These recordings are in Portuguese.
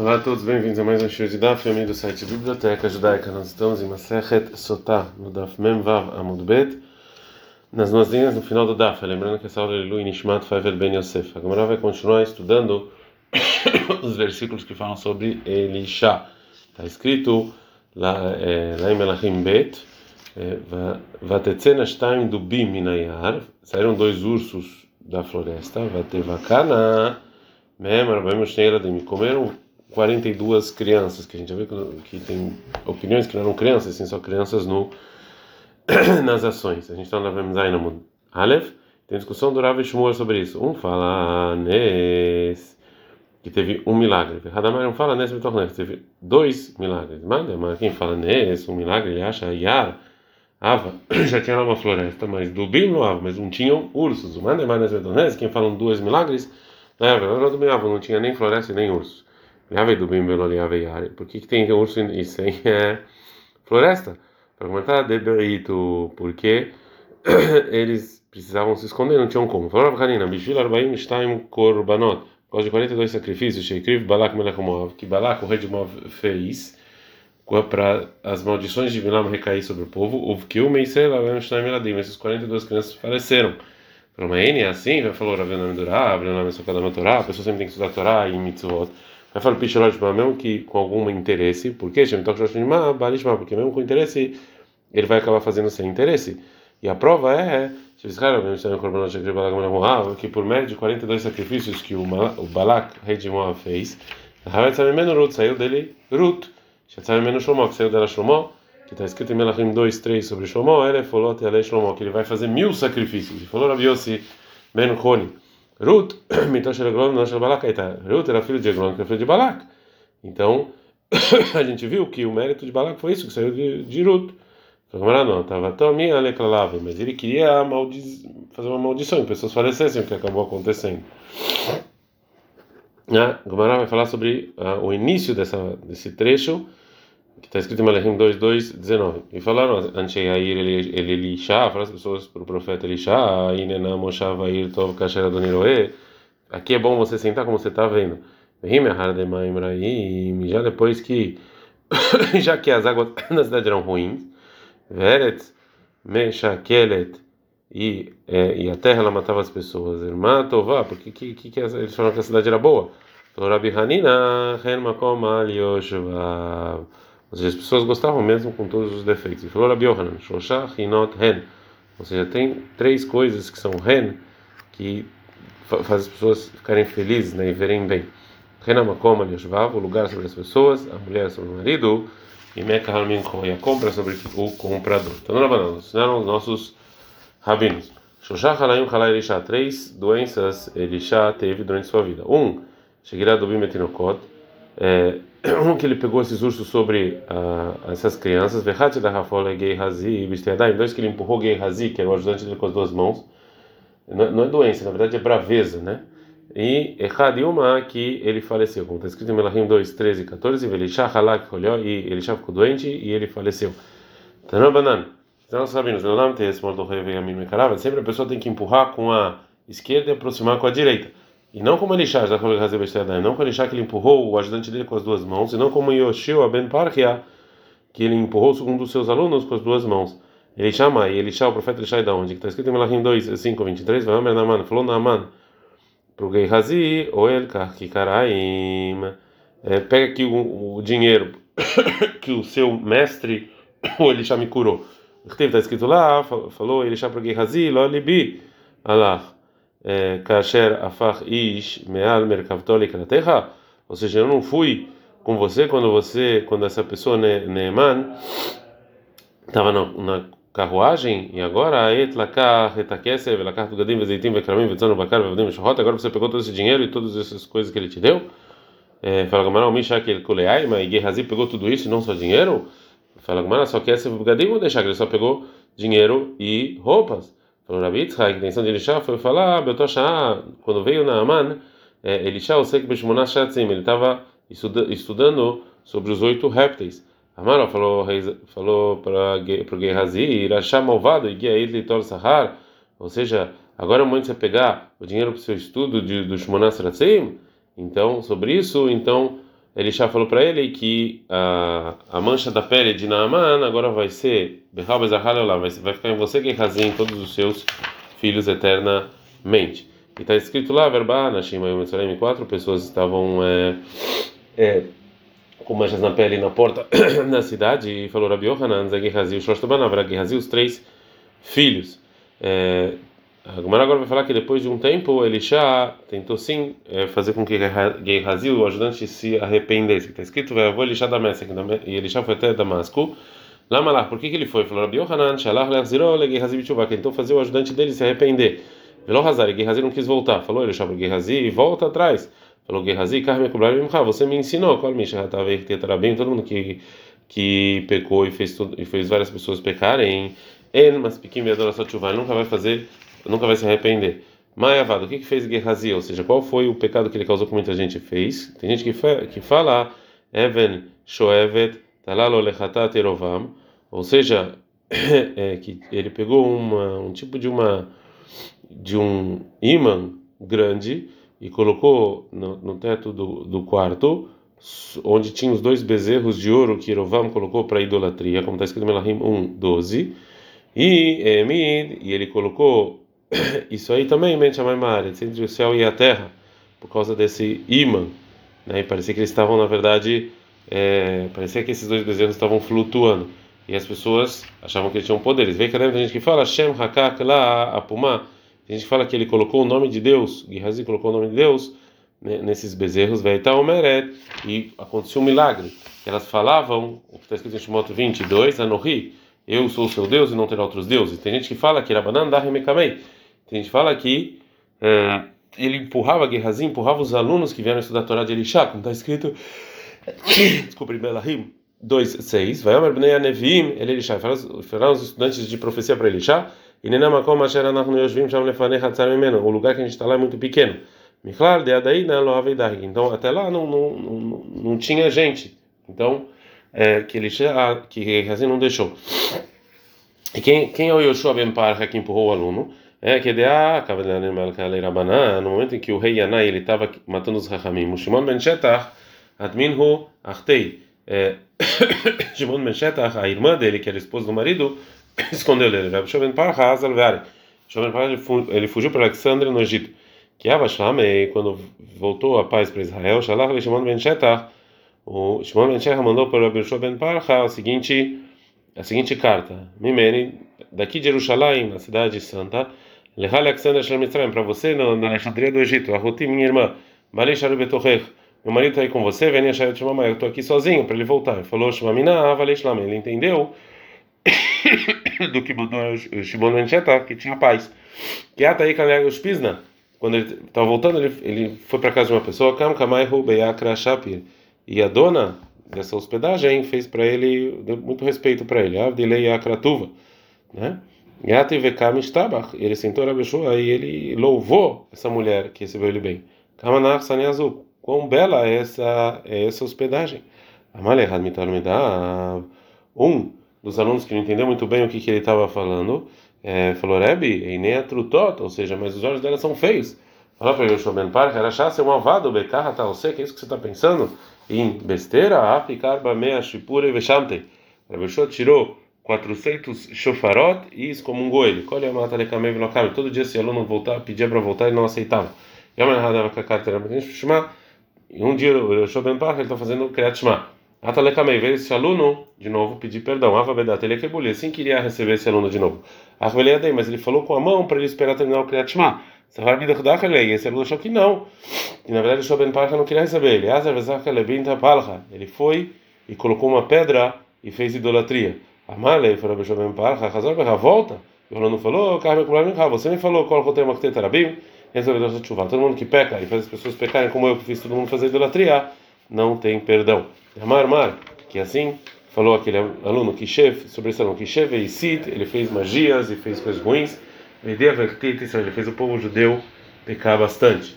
Olá a todos, bem-vindos a mais um show de Daf, amigo do site Biblioteca Judaica. Nós estamos em Masechet Sotah, no Daf Memvav Amud Bet, nas duas linhas no final do Daf. Lembrando que essa aula é Lui Nishmat Favel Ben Yosef. A Gemara vai continuar estudando os versículos que falam sobre Elisha. Está escrito lá, é, lá em Melachim Bet, é, Vatetzena Shtaim Dubim Minayar, saíram dois ursos da floresta, Vatevakana, Mem, Rabbeinu Shnei comeram 42 crianças, que a gente já viu que tem opiniões que não eram crianças, assim, só crianças no, nas ações. A gente está na Vemzainamud Aleph, tem discussão do Rav Shmuel sobre isso. Um fala Nes, que teve um milagre. Radamar não fala Nes teve dois milagres. Manda, mas quem fala Nes, um milagre, ele acha Yar, Ava, já tinha lá uma floresta, mas do Bim Ava, mas não tinham ursos. Manda, mas Nes quem falam dois milagres, não, não tinha nem floresta nem ursos. Por que, que tem urso e sem é, floresta? Para comentar, deberito, porque eles precisavam se esconder, não tinham como. Falou Rabhanina, Bishvil Arbaim Shtaim Korbanot, por causa de 42 sacrifícios, Sheikriv Balak Melech Moav, que Balak, o rei de Moav, fez para as maldições de Bilam recair sobre o povo, houve que o Meisel Arbaim Shtaim Eladim, essas 42 crianças faleceram. Falou, mas é assim, falar o Rav o nome só cada Torá, a pessoa sempre tem que estudar Torá e Mitzvot. Vai falar Picholot mesmo que com algum interesse, por quê? Porque mesmo com interesse, ele vai acabar fazendo sem interesse. E a prova é que por médio de 42 sacrifícios que o Balak, rei de Moab, fez, saiu dele que saiu dela Shlomo, que está escrito em Melachim 2, 3 sobre Shlomo, ele falou até Shlomo, que ele vai fazer mil sacrifícios. E falou Rabi Yossi Ben. Ruth, Mitosh Eglon, Nosh Balak, Ruth era filho de Eglon, que era filho de Balak. Então, a gente viu que o mérito de Balak foi isso, que saiu de, de Ruth. Não, estava tão minha aleclalava, mas ele queria maldiz... fazer uma maldição, pessoas falecessem, o que acabou acontecendo. Ah, Gomara vai falar sobre ah, o início dessa, desse trecho, que está escrito em Malachim 2, 2, 19. E falaram, Anshei Air Elisha, falaram as pessoas para o profeta Elisha, Inena Moshava Ir Tov Kasher Adoniroe, aqui é bom você sentar como você está vendo. Já depois que, já que as águas na cidade eram ruins, Veret, Meshakelet, e, é, e a terra ela matava as pessoas. Irmã Tová, porque que, que, que eles falaram que a cidade era boa? Então, Rabi Hanina, Ren Makom Al Yoshvav. Ou seja, as pessoas gostavam mesmo com todos os defeitos. E falou Rabi Yohanan, Shosha Hinot Hen. Ou seja, tem três coisas que são Hen, que fazem as pessoas ficarem felizes né, e verem bem. Renamakom Alishvav, o lugar sobre as pessoas, a mulher sobre o marido, e Meka Halminko, e a compra sobre o comprador. Então, não banana, ensinaram os nossos rabinos. Shosha Halayim Halay Elisha, três doenças Elisha teve durante sua vida. Um, Shegirah Dobim Metinokot, é, um que ele pegou esses ursos sobre uh, essas crianças, da e Bistiadai, dois que ele empurrou Gay que era o ajudante dele com as duas mãos. Não, não é doença, na verdade é braveza, né? E uma que ele faleceu, como está escrito em Melahim 2, 13 e 14, Velishah Halak olhou e ficou doente e ele faleceu. Tanan Banan, então sabemos, tem esse modo sempre a pessoa tem que empurrar com a esquerda e aproximar com a direita. E não como Elisha, já falou não como Elisha que ele empurrou o ajudante dele com as duas mãos, e não como Yoshua ben Parkia, que ele empurrou um dos seus alunos com as duas mãos. Ele chama, e o profeta Elisha, da onde? Que está escrito em Melachim 2, 5, 23, vai Naaman, falou Naaman, para o Gehazi, ou el Karaim, é, pega aqui o, o dinheiro que o seu mestre, o Elisha, me curou. Está escrito lá, falou Elisha para o Gehazi, lo libi, Allah. Kasher afach ish meal merkavtolik na ou seja, eu não fui com você quando você, quando essa pessoa Neeman estava na, na carruagem e agora et lakar etakesev lakar tugadim vezeitim vekramim vetzano bakar vevadim mishahot agora você pegou todo esse dinheiro e todas essas coisas que ele te deu? Fala Gamara o Mishak el kuleai mas Gehazi pegou tudo isso e não só dinheiro? Fala Gamara só que esse gadim vou deixar? Ele só pegou dinheiro e roupas Falou Rabi a intenção de Elisha foi falar, quando veio Naaman, é, Elisha, eu sei que ele estava estudando sobre os oito répteis. Amaro falou, falou para o Gehazi, Irachá malvado, e Guia ele Sahar, ou seja, agora é o momento de você pegar o dinheiro para o seu estudo de, do Shmonash Shatzim, então, sobre isso, então, Elisha falou para ele que a, a mancha da pele de Naaman agora vai ser vai, vai ficar em você que em todos os seus filhos eternamente. E está escrito lá, verba, na Shima e quatro pessoas estavam é, é, com manchas na pele na porta da cidade e falou Rabi Yohanan, Zagirrazi, o Shoshtaban, Rabi os três filhos. É, a agora vai falar que depois de um tempo Elisha tentou sim é, fazer com que Gehazi, o ajudante, se arrependesse. Está escrito, vou Elisha da Messa, e Elisha foi até Damasco. Lama lá, por que, que ele foi? Falou Rabi Yohanan, Shalach Lechziro, Gehazi Bitshuva, que tentou fazer o ajudante dele se arrepender. Velo Hazar, Gehazi não quis voltar. Falou Elisha para Gehazi, volta atrás. Falou Gehazi, Carme Kublar você me ensinou. Qual Misha Hatavei Tetrabim, todo mundo que, que pecou e fez, tudo, e fez várias pessoas pecarem. En, mas Piquim Vedoração Tshuva, nunca vai fazer nunca vai se arrepender. Maiavado, o que, que fez Gehazi? Ou seja, qual foi o pecado que ele causou que muita gente fez? Tem gente que, que fala, Even Shoevet Talalo Lechatat Erovam, ou seja, é, que ele pegou uma, um tipo de uma de um imã grande e colocou no, no teto do, do quarto onde tinha os dois bezerros de ouro que Erovam colocou para idolatria, como está escrito em Melahim 1, 12, e Emid, e ele colocou isso aí também mente a entre o céu e a terra, por causa desse imã, né? E parecia que eles estavam na verdade, é, parecia que esses dois bezerros estavam flutuando e as pessoas achavam que eles tinham poderes. Vem tem gente que fala Shem Hakak La Apumá, tem gente que fala que ele colocou o nome de Deus, Gehazi colocou o nome de Deus né, nesses bezerros, Omeret, e aconteceu um milagre. Elas falavam, o que está escrito em Shimoto 22, Anohi, eu sou o seu Deus e não terá outros deuses. Tem gente que fala que Rabanan Dahimekamei a gente fala que é, ele empurrava Gehazi, empurrava os alunos que vieram estudar a Torá de Elisha, como está escrito, desculpe, Belahim 2:6, vai Omer Bnei Anevim, ele Elisha, falaram os estudantes de profecia para Elisha, e Nenamakom Asher Anachnu Yoshvim Sham Lefanei Hatzar Mimeno, o lugar que a gente está lá é muito pequeno. Miklar de Adaí não lo Aveidai. Então até lá não, não, não, não tinha gente. Então é, que Elisha, que Gehazi não deixou. E quem, quem é o Yoshua Ben Parha que empurrou o aluno? É que de ah, no momento em que o rei Yanai ele estava matando os Rahamim, Shimon ben Shetach, Adminhu Achtei, é, Shimon ben Shetach, a irmã dele, que era esposa do marido, escondeu ele. Rabi Shimon Parha Azalveari. Shimon Parha ele fugiu para Alexandre no Egito. Que Abashlamei, quando voltou a paz para Israel, Shalach le Shimon ben Shetach, o Shimon ben Shetach mandou para Shimon ben Parha a seguinte a seguinte carta: Mimeni, daqui de Jerusalém, na cidade santa, Leha Alexander para você na, na Alexandria do Egito, a Ruti, minha irmã, Balei Sharu Betochech, meu marido está aí com você, vem Shayot Shmamai, eu estou aqui sozinho para ele voltar. Ele falou, Shmamina, Avalei Shlam, ele entendeu do que mandou o Shimon Ben que tinha paz. Que até aí os Pisna, quando ele estava voltando, ele, foi para casa de uma pessoa, Kam Kamai Shapir, e a dona dessa hospedagem fez para ele, muito respeito para ele, Avdilei Akratuva, né? Ele sentou na Beshua e ele louvou essa mulher que recebeu ele bem. Kamanach Azul. Quão bela é essa, é essa hospedagem. Um dos alunos que não entendeu muito bem o que, que ele estava falando é, falou: Rebbe, Einea Trutot, ou seja, mas os olhos dela são feios. Falou para Yoshua Ben Park, era ser um avado, Bekarra tal, você, que é isso que você está pensando? Em besteira, Aficar Bamea Shipure Veshamte. Yoshua tirou 400 shofarot e excomungou ele. Todo dia, se o aluno voltar, pedia para voltar, ele não aceitava. E um dia, o Shoben Park, ele está fazendo Kriyat Shema. Atalekamei, veio esse aluno de novo pedir perdão. Avavedat, ele quebulha, assim queria receber esse aluno de novo. Arvelei mas ele falou com a mão para ele esperar terminar o Kriyat Shema. E esse aluno achou que não. E na verdade o Shoben Park não queria receber ele. Ele foi e colocou uma pedra e fez idolatria. Amalei falou para Shobem Parcha, Hazar Berra, volta. E o não falou, Carme Kulam você me falou, qual Rotem Maktet Arabim, resolveu essa chuva. Todo mundo que peca e faz as pessoas pecarem como eu que fiz todo mundo fazer idolatria, não tem perdão. Amar Mar, que assim falou aquele aluno Kishev, sobre esse aluno Kishev e Sid, ele fez magias e fez coisas ruins, ele fez o povo judeu pecar bastante.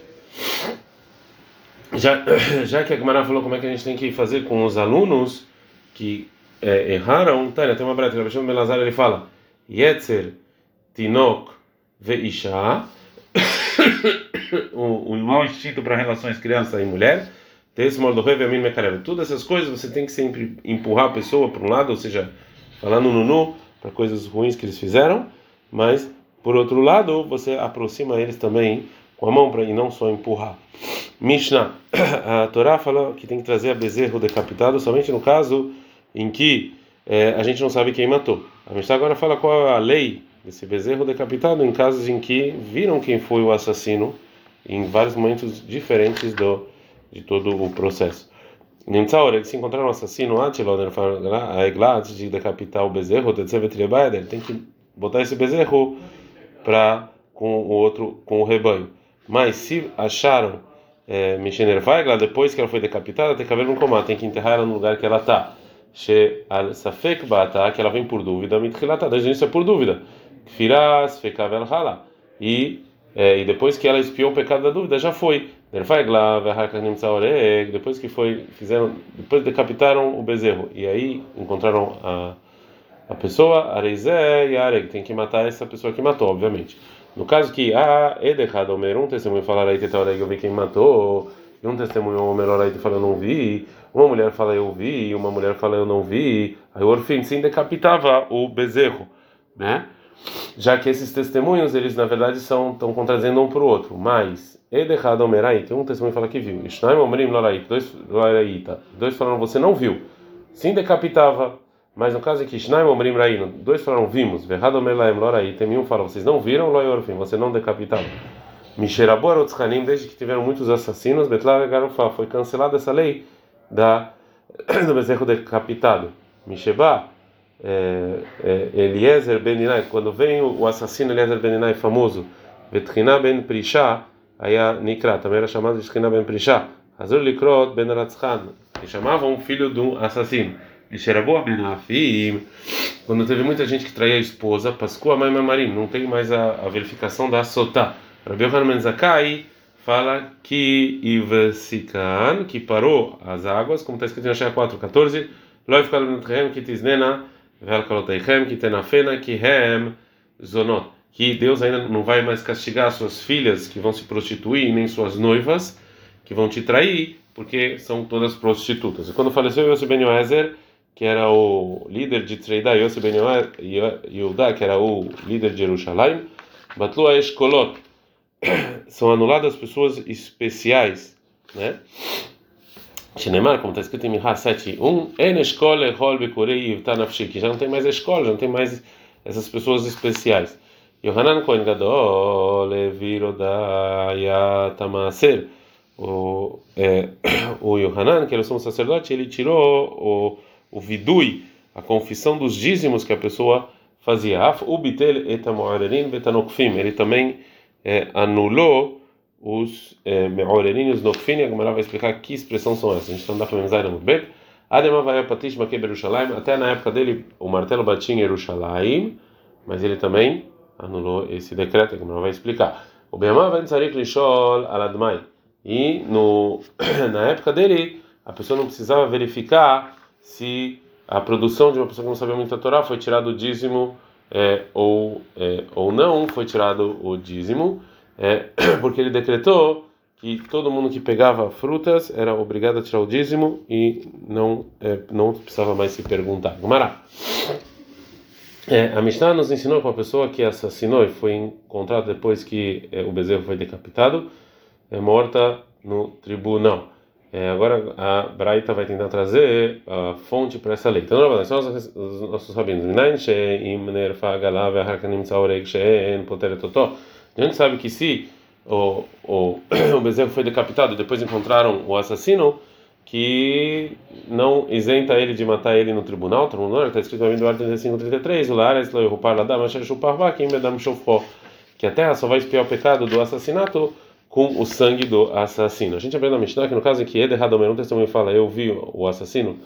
Já, já que a Gemara falou como é que a gente tem que fazer com os alunos que é, erraram, Tânia, tem uma breta, o Rabbi Belazar ele fala, Yetzer Tinok Veisha, o, o mau instinto para relações criança e mulher, Todas essas coisas você tem que sempre empurrar a pessoa para um lado, ou seja, falando no nu, para coisas ruins que eles fizeram, mas por outro lado, você aproxima eles também com a mão para e não só empurrar. Mishnah, a Torá fala que tem que trazer a bezerro decapitado somente no caso em que é, a gente não sabe quem matou. A Mishnah agora fala qual é a lei desse bezerro decapitado em casos em que viram quem foi o assassino em vários momentos diferentes do de todo o processo. Nessa hora, se encontrar um assassino antes de decapitar o bezerro, ele tem que botar esse bezerro para com o outro, com o rebanho. Mas se acharam é, depois que ela foi decapitada, tem que haver um comando, tem que enterrar ela no lugar que ela está. She al safek bata, que ela vem por dúvida, mitchilata, desde o início é por dúvida. Firas fekavel hala. E é, e depois que ela espiou o pecado da dúvida, já foi. Depois que foi, fizeram, depois decapitaram o bezerro e aí encontraram a a pessoa, Areizé e Areg, tem que matar essa pessoa que matou, obviamente. No caso que a Edechad Omer, um testemunho fala aí Areg, eu vi quem matou, e um testemunho Omer aí fala eu não vi, uma mulher fala eu vi, e uma mulher fala eu não vi, aí o Orfim sim decapitava o bezerro, né? Já que esses testemunhos, eles na verdade são estão contradizendo um para o outro, mas Edechad Omer aí, tem um testemunho fala que viu, Loraita, dois, dois falaram você não viu, sim decapitava mas no caso aqui, Shnaim Omrim Raino, dois falaram vimos, Verrado Melaem Lorai, tem um falou, vocês não viram? Loyorfim, você não decapitaram. Misherabor Otzchanim, desde que tiveram muitos assassinos, Betlar Garufá, foi cancelada essa lei da, do bezerro decapitado. Misheba, é, é, Eliezer Beninai, quando vem o, assassino Eliezer Beninai famoso, Betrina Ben Prisha, aí a Nikra, também era chamado de Betrina Ben Prisha, Azur Likrot Ben Ratzchan, que chamavam o filho de um assassino. Quando teve muita gente que traía a esposa, Pascua Mãe Marim, não tem mais a, a verificação da sotá. Rabi Yohanan Menzakai fala que Ivesikan, que parou as águas, como está escrito em Ashaya 4, 14, Loif Kalonetchem, que Tiznena, Velkalotechem, que que Hem, Zonot. Que Deus ainda não vai mais castigar suas filhas que vão se prostituir, nem suas noivas que vão te trair, porque são todas prostitutas. E quando faleceu Yosef Ben Yoezer, que era o líder de Treida, Yosef Ben Yehuda, que era o líder de Jerusalém, Batlu a Eskolot, são anuladas pessoas especiais, né? Shinemar, como está escrito em Mihá 7.1, En Eshkol Echol Bekurei Yivtanafshi, que já não tem mais escola, já não tem mais essas pessoas especiais. Yohanan Kohen Gadol Tamaser, o, é, o Yohanan, que era o sacerdote, ele tirou o o vidui, a confissão dos dízimos que a pessoa fazia. Ele também é, anulou os é, me'orerin e. A Gemara vai explicar que expressão são essas. A gente está andando para muito bem. Adema vai patish baque Yerushalayim. Até na época dele, o martelo batia em Yerushalayim, mas ele também anulou esse decreto. A Gemara vai explicar. O Beamah vai tzarik lishol aladmai. E no, na época dele, a pessoa não precisava verificar se a produção de uma pessoa que não sabia muito a Torá foi tirado o dízimo é, ou, é, ou não foi tirado o dízimo, é, porque ele decretou que todo mundo que pegava frutas era obrigado a tirar o dízimo e não, é, não precisava mais se perguntar. Gumará. É, a Mishnah nos ensinou que uma pessoa que assassinou e foi encontrada depois que é, o bezerro foi decapitado é morta no tribunal. É, agora a Braita vai tentar trazer a fonte para essa lei. Então, não, são os, os nossos rabinos. A gente sabe que se o, o, o bezerro foi decapitado e depois encontraram o assassino, que não isenta ele de matar ele no tribunal. tribunal está escrito no 35, 33, o que a terra só vai espiar o pecado do assassinato com o sangue do assassino. A gente aprende na Mishnah que no caso em que Eder Hadomer, um testemunho fala, eu vi o assassino,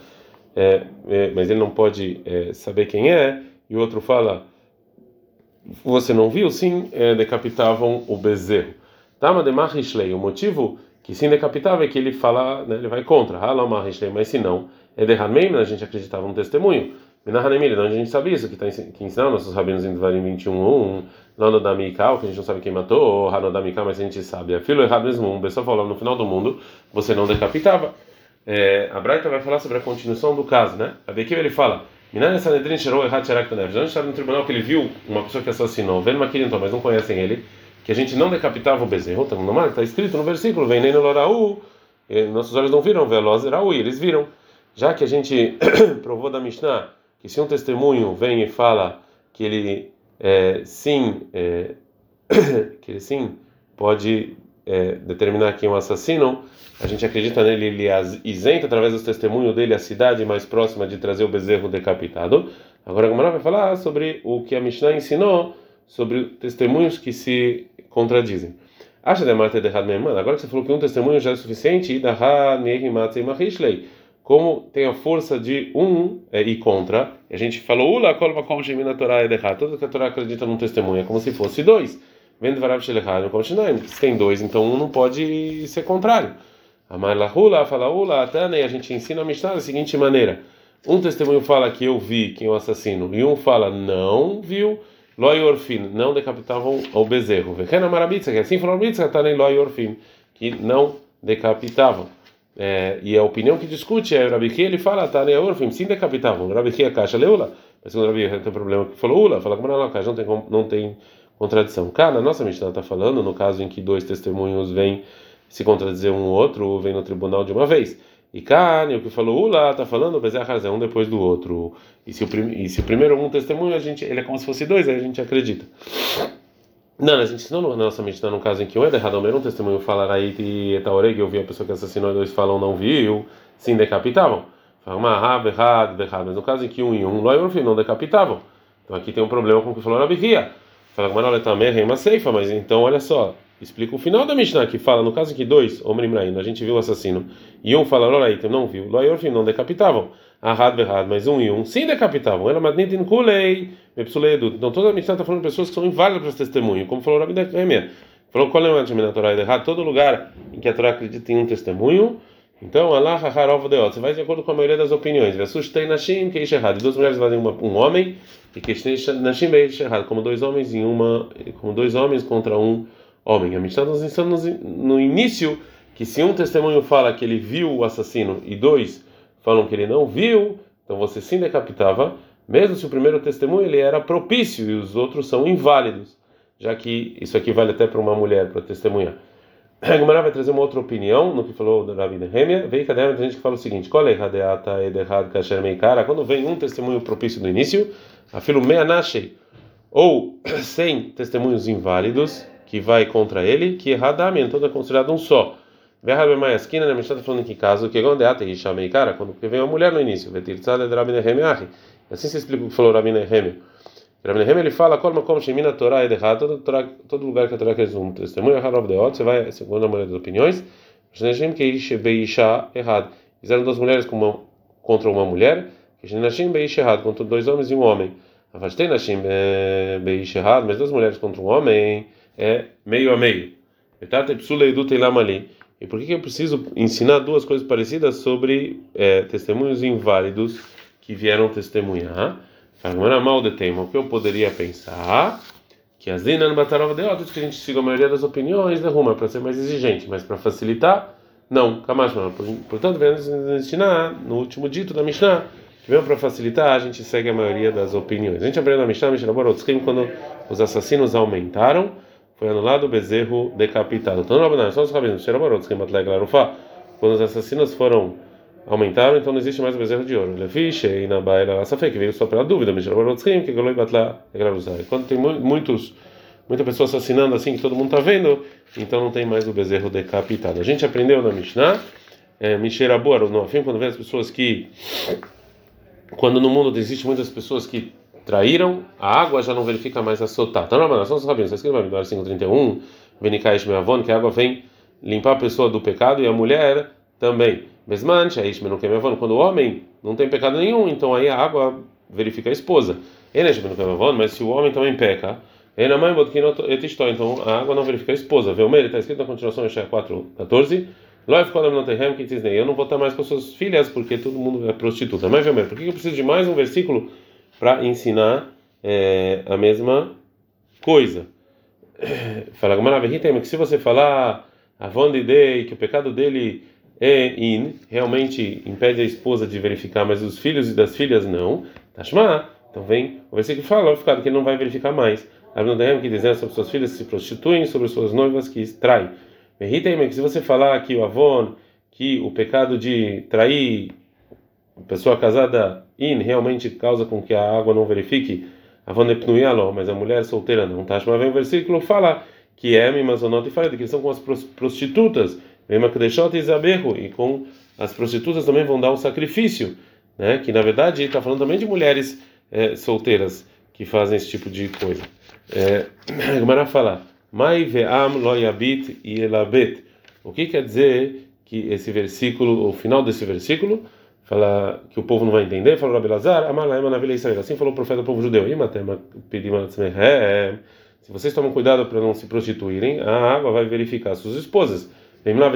é, é, mas ele não pode é, saber quem é, e o outro fala, você não viu? Sim, é, decapitavam o bezerro. Tama de Mahishlei, o motivo que sim decapitava é que ele fala, né, ele vai contra, mas se não, Eder Hameim, a gente acreditava no testemunho, Menahanemir, onde a gente sabe isso, que está que ensina nossos rabinos em Dvarim 21, Lano da Mikal, que a gente não sabe quem matou, ou mas a gente sabe. A filho errado mesmo, um pessoal falou no final do mundo, você não decapitava. É, a Braita vai falar sobre a continuação do caso, né? A Bekiv ele fala, Minan Sanedrin Sherou Errat Sharak Tanev. Já estava no tribunal que ele viu uma pessoa que assassinou, vendo então, mas não conhecem ele, que a gente não decapitava o bezerro, está tá escrito no versículo, vem nem no Loraú, nossos olhos não viram, veloz Eraú, eles viram. Já que a gente provou da Mishnah que se um testemunho vem e fala que ele é, sim, é, que ele sim pode é, determinar quem é um assassino, a gente acredita nele, ele isenta através dos testemunhos dele a cidade mais próxima de trazer o bezerro decapitado. Agora a Gamara vai falar sobre o que a Mishnah ensinou sobre testemunhos que se contradizem. Acha de Marta de Agora que você falou que um testemunho já é suficiente, da como tem a força de um é, e contra, a gente falou, Ula, kolma como gemina Torá é errado. Tudo que a Torá acredita num testemunho é como se fosse dois. Vendo varav shelechad, como se tem dois, então um não pode ser contrário. Amar lahula, fala ula, atane, a gente ensina a Mishnah da seguinte maneira: um testemunho fala que eu vi quem é o assassino, e um fala não viu, loi orfin, não decapitavam o bezerro. Vekena marabitza, que assim falou a Mitza, atane loi orfin, que não decapitavam. É, e a opinião que discute é o Rabi ele fala, tá, né, Orfim, sim decapitavam. O Rabi a caixa leula, mas quando o Rabi tem problema que falou Ula, fala como não, caixa não tem, não tem contradição. Cá, na nossa Mishnah está falando, no caso em que dois testemunhos vêm se contradizer um outro, vem no tribunal de uma vez. E cá, o que falou Ula, está falando, é um depois do outro. E se, o prim, e se o primeiro um testemunho, a gente, ele é como se fosse dois, aí a gente acredita. Não, a gente na nossa mente, no caso em que um é errado, um testemunho falar aí e etaoreg, eu vi a pessoa que assassinou e dois falam não viu, sim decapitavam. Fala uma raba, errado, errado. Mas no caso em que um e um não decapitavam. Então aqui tem um problema com o que falou na Bihia. Fala, mas olha, também é uma ceifa, mas então olha só, explica o final da Mishnah que fala, no caso em que dois, homem a gente viu o assassino, e um fala, olha aí, não viu, Loyorfim não decapitavam. Ahad, errado, mas um e um sim decapitavam. Era madnitin kulei então toda a Mishnah está falando de pessoas que são inválidas para testemunho, como falou Rabi Nehemia. Falou qual é o Torá errado? Todo lugar em que a Torá acredita em um testemunho, então Allah harov deot. Você vai de acordo com a maioria das opiniões. Assustei nashim que é errado. Duas mulheres fazem um homem e que nashim é errado, como dois homens em uma, como dois homens contra um homem. A Mishnah nos ensina no início que se um testemunho fala que ele viu o assassino e dois falam que ele não viu, então você sim decapitava mesmo se o primeiro testemunho ele era propício e os outros são inválidos, já que isso aqui vale até para uma mulher para testemunhar. A Gemara vai trazer uma outra opinião no que falou da Rabi Nehemia. Veio que tem gente que fala o seguinte: quando vem um testemunho propício do início, afilo meanashei, ou sem testemunhos inválidos que vai contra ele, que erradamente, então é considerado um só. Verrabe esquina, né? está falando que caso que quando é cara, quando vem uma mulher no início, vetirtzad de Rabi Nehemia Assim se explica o que falou Rabi Nehemia. Rabi Nehemia ele fala, como como shemina Torá é errado, todo, lugar que a Torá quer um testemunho, Harov Deot, você vai, segundo a maioria das opiniões, Shneshim que Ish Beisha errado. Fizeram duas mulheres com uma, contra uma mulher, Shneshim Beisha errado, contra dois homens e um homem. Afastei Nashim Beisha errado, mas duas mulheres contra um homem é meio a meio. E por que eu preciso ensinar duas coisas parecidas sobre é, testemunhos inválidos? que vieram testemunhar. Fala, mal de tema. O que eu poderia pensar? Que as Dinan Batarova de outros que a gente siga a maioria das opiniões da Ruma para ser mais exigente, mas para facilitar, não. Kamash, portanto, vem ensinar no último dito da Mishnah, veio para facilitar, a gente segue a maioria das opiniões. A gente aprendeu na Mishnah, Mishnah Borotzkim, quando os assassinos aumentaram, foi anulado o bezerro decapitado. Então, não, só os rabinos, quando os assassinos foram aumentaram, então não existe mais o bezerro de ouro. Lefiche e na baila safé que veio só pela dúvida, mas que goloi batla Quando tem muitos muita pessoa assassinando assim que todo mundo está vendo, então não tem mais o bezerro decapitado. A gente aprendeu na Mishnah, é, Misheraboa, no fim, quando vê as pessoas que quando no mundo existe muitas pessoas que traíram, a água já não verifica mais a soltar. Então, na são os rabinos, está escrito no 531, Venikaish Meavon, que a água vem limpar a pessoa do pecado e a mulher também. Besman, quando o homem não tem pecado nenhum, então aí a água verifica a esposa. Mas se o homem também peca, então a água não verifica a esposa. O está escrito na continuação em 4, 14. Eu não vou estar mais com suas filhas porque todo mundo é prostituta. Mas, meu por que eu preciso de mais um versículo para ensinar é, a mesma coisa. Fala que se você falar Avon Dei, que o pecado dele é in, realmente impede a esposa de verificar, mas os filhos e das filhas não. Tashma, então vem o versículo fala, ficado que ele não vai verificar mais. Abnodem que dizendo sobre suas filhas que se prostituem, sobre suas noivas que traem. que se você falar que o Avon, que o pecado de trair a pessoa casada in realmente causa com que a água não verifique, Avon epnuialó, mas a mulher solteira não. Tashma vem o versículo fala que é Mimazonot e fala que eles são com as prostitutas, e com as prostitutas também vão dar um sacrifício, né? Que na verdade está falando também de mulheres é, solteiras que fazem esse tipo de coisa. É, fala, Mai ve'am lo yabit elabet. O que quer dizer que esse versículo, o final desse versículo, fala que o povo não vai entender? Falou Rabi Lazar, Assim falou o profeta do povo judeu. Imatema pedimos se vocês tomam cuidado para não se prostituírem, a água vai verificar suas esposas. Se não é é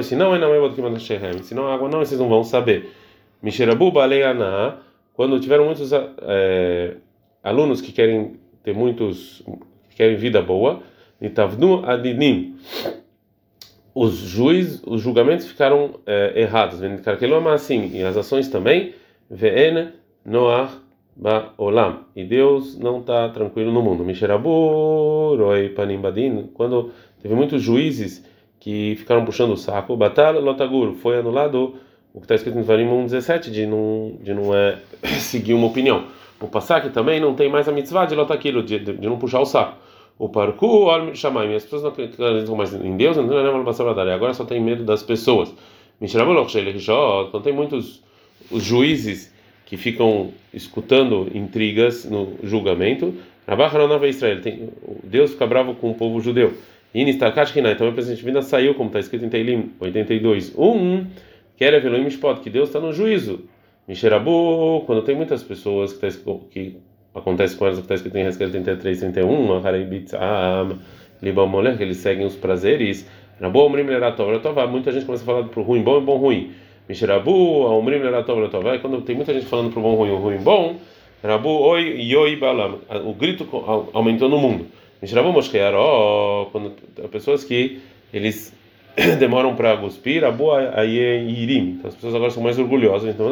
se não a água não, vocês não vão saber. Quando tiveram muitos é, alunos que querem ter muitos, que querem vida boa, nitavnu adinim, os juiz, os julgamentos ficaram é, errados. assim e as ações também. Ve'en noach Olam. E Deus não está tranquilo no mundo. Quando teve muitos juízes que ficaram puxando o saco, Batal Lotagur, foi anulado o que está escrito em Varim 1,17 de não, de não é, seguir uma opinião. O Passak também não tem mais a mitzvah de Lotakilo, de, de, de não puxar o saco. O Parku, Shamayim, as pessoas não acreditam mais em Deus, não tem agora só tem medo das pessoas. Quando tem muitos os juízes que ficam escutando intrigas no julgamento. Israel, Deus fica bravo com o povo judeu. Então o presente vida saiu, como está escrito em Teilim 82. Um, que era Elohim que Deus está no juízo. Misherabu, quando tem muitas pessoas que, tá, que acontece com elas o que está escrito em Hezkel 33, 31, Haraibitzam, Libamolech, que eles seguem os prazeres. Rabu Omrim Leratov, muita gente começa a falar para o ruim bom e bom ruim. Mishrabu, Aumrim Leratov Letovai, quando tem muita gente falando pro bom ruim, o ruim bom, Rabu Oi Yoi Balam, o grito aumentou no mundo. Mishrabu Moshkearó, quando pessoas que eles demoram para cuspir, Rabu Ayeyirim, então as pessoas agora são mais orgulhosas, então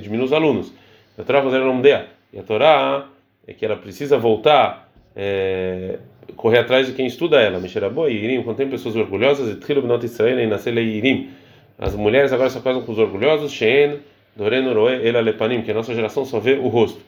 diminui os alunos. A Torá fazer não e a Torá é que ela precisa voltar, é, correr atrás de quem estuda ela. Mishrabu Ayeyirim, quando tem pessoas orgulhosas, e Tchilo Benot Israel e Nascer Leirim as mulheres agora só casam com os orgulhosos, Shen, Doreno Roe, Ela Lepanim, que a nossa geração só vê o rosto.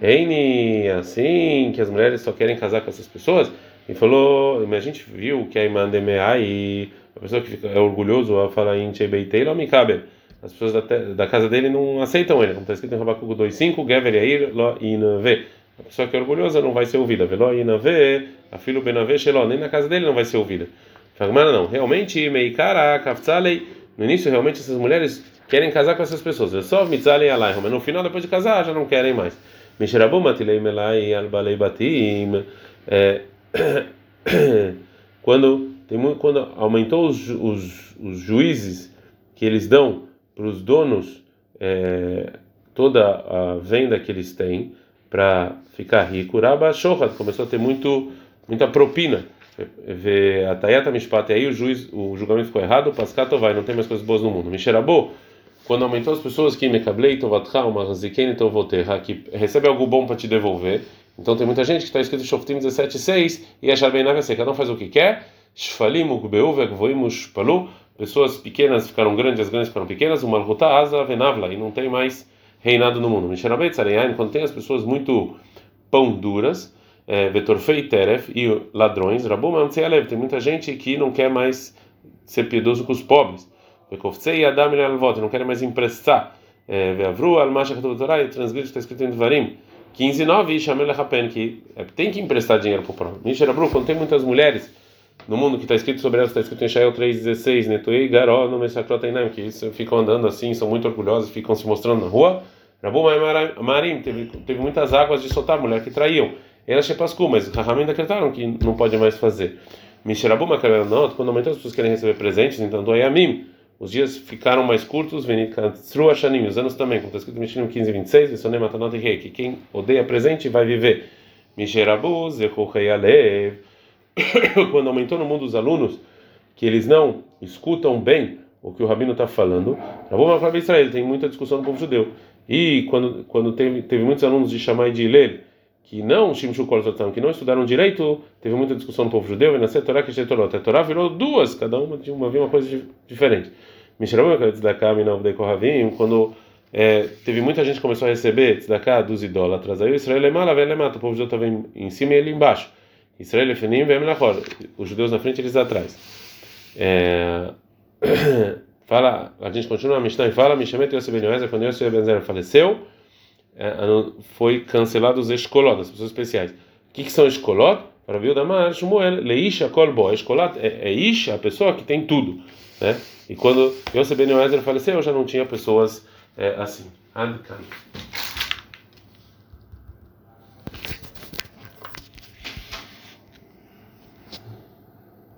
Eini, assim, que as mulheres só querem casar com essas pessoas. E falou, a gente viu que a de e a pessoa que fica, é orgulhoso a em Chebeitei, não me cabe. As pessoas da, da, casa dele não aceitam ele, como está escrito em Rabacuco 2.5, Gever Yair Lo Inave. A pessoa que é orgulhosa não vai ser ouvida. Velo Inave, a filho Benave Sheló, nem na casa dele não vai ser ouvida. Fagmana não, realmente, Meikara, Kaftzalei. No início, realmente, essas mulheres querem casar com essas pessoas. É só mitzalei alaihom. Mas no final, depois de casar, já não querem mais. Mishrabu matilei melai albalei batim. É, quando tem quando aumentou os, os, os juízes que eles dão para os donos é, toda a venda que eles têm para ficar rico, Rabba Shohat começou a ter muito muita propina ver a Tayata Mishpat, e aí o juiz, o julgamento ficou errado, Pascato vai, não tem mais coisas boas no mundo. Misherabu, quando aumentou as pessoas que Mekablei, Tovatcha, Mahaziken, Tovoterra, que recebe algo bom para te devolver. Então tem muita gente que está escrito Shoftim 17,6 e achar bem na cada um faz o que quer. Shfalim, Ugbeu, Vegvoim, Palu, pessoas pequenas ficaram grandes, as grandes ficaram pequenas, o Malhuta, Asa, Venavla, e não tem mais reinado no mundo. Misherabei, Tzareyain, quando tem as pessoas muito pão duras, é, Betorfei Teref e ladrões, Rabu Mamtsealev, tem muita gente que não quer mais ser piedoso com os pobres. Bekovtsei Adam Alvot, não quer mais emprestar. É, Veavru Almasha Torah, transgride, está escrito em Devarim. 15 9 Shamel Hapen, que é, tem que emprestar dinheiro para o próprio. Misherabru, quando tem muitas mulheres no mundo que está escrito sobre elas, está escrito em Shael 3,16, Netuei Garó, no Mesakrotainam, que ficam andando assim, são muito orgulhosos, ficam se mostrando na rua. Rabu Marim, teve, teve muitas águas de soltar, mulher que traíam. Era Shepasku, mas Rahamim decretaram que não pode mais fazer. Misherabu Makaranot, quando muitas pessoas querem receber presentes, então do Ayamim, os dias ficaram mais curtos, Ashanim, os anos também, como está escrito em Mishinim 15 e 26, Vesone Matanot Rei, que quem odeia presente vai viver. Misherabuz, Echochei Alev, quando aumentou no mundo os alunos, que eles não escutam bem o que o Rabino está falando, Rabu Mafab Israel, tem muita discussão no povo judeu. E quando, quando teve, teve muitos alunos de Shammai de Hillel, que não que não estudaram direito, teve muita discussão no povo judeu, e na Torá que Torá. A Torá virou duas, cada uma de uma, uma coisa diferente. Quando é, teve muita gente que começou a receber tzedakah dos idólatras, aí o Israel é mala, velho mata, o povo judeu estava em cima e ele embaixo. Israel é fenim, vem Os judeus na frente, eles atrás. É, fala, a gente continua a Mishnah e fala, Mishamet Yosef Ben Yoezer, quando Yosef Ben faleceu, é, foi cancelado os escolot, as pessoas especiais. O que, que são escolot? Para viu da mar, Shmuel, leisha kolbo. Escolot é, é isha, a pessoa que tem tudo, né? E quando Yosef Ben Yoezer faleceu, já não tinha pessoas é, assim. Adkan.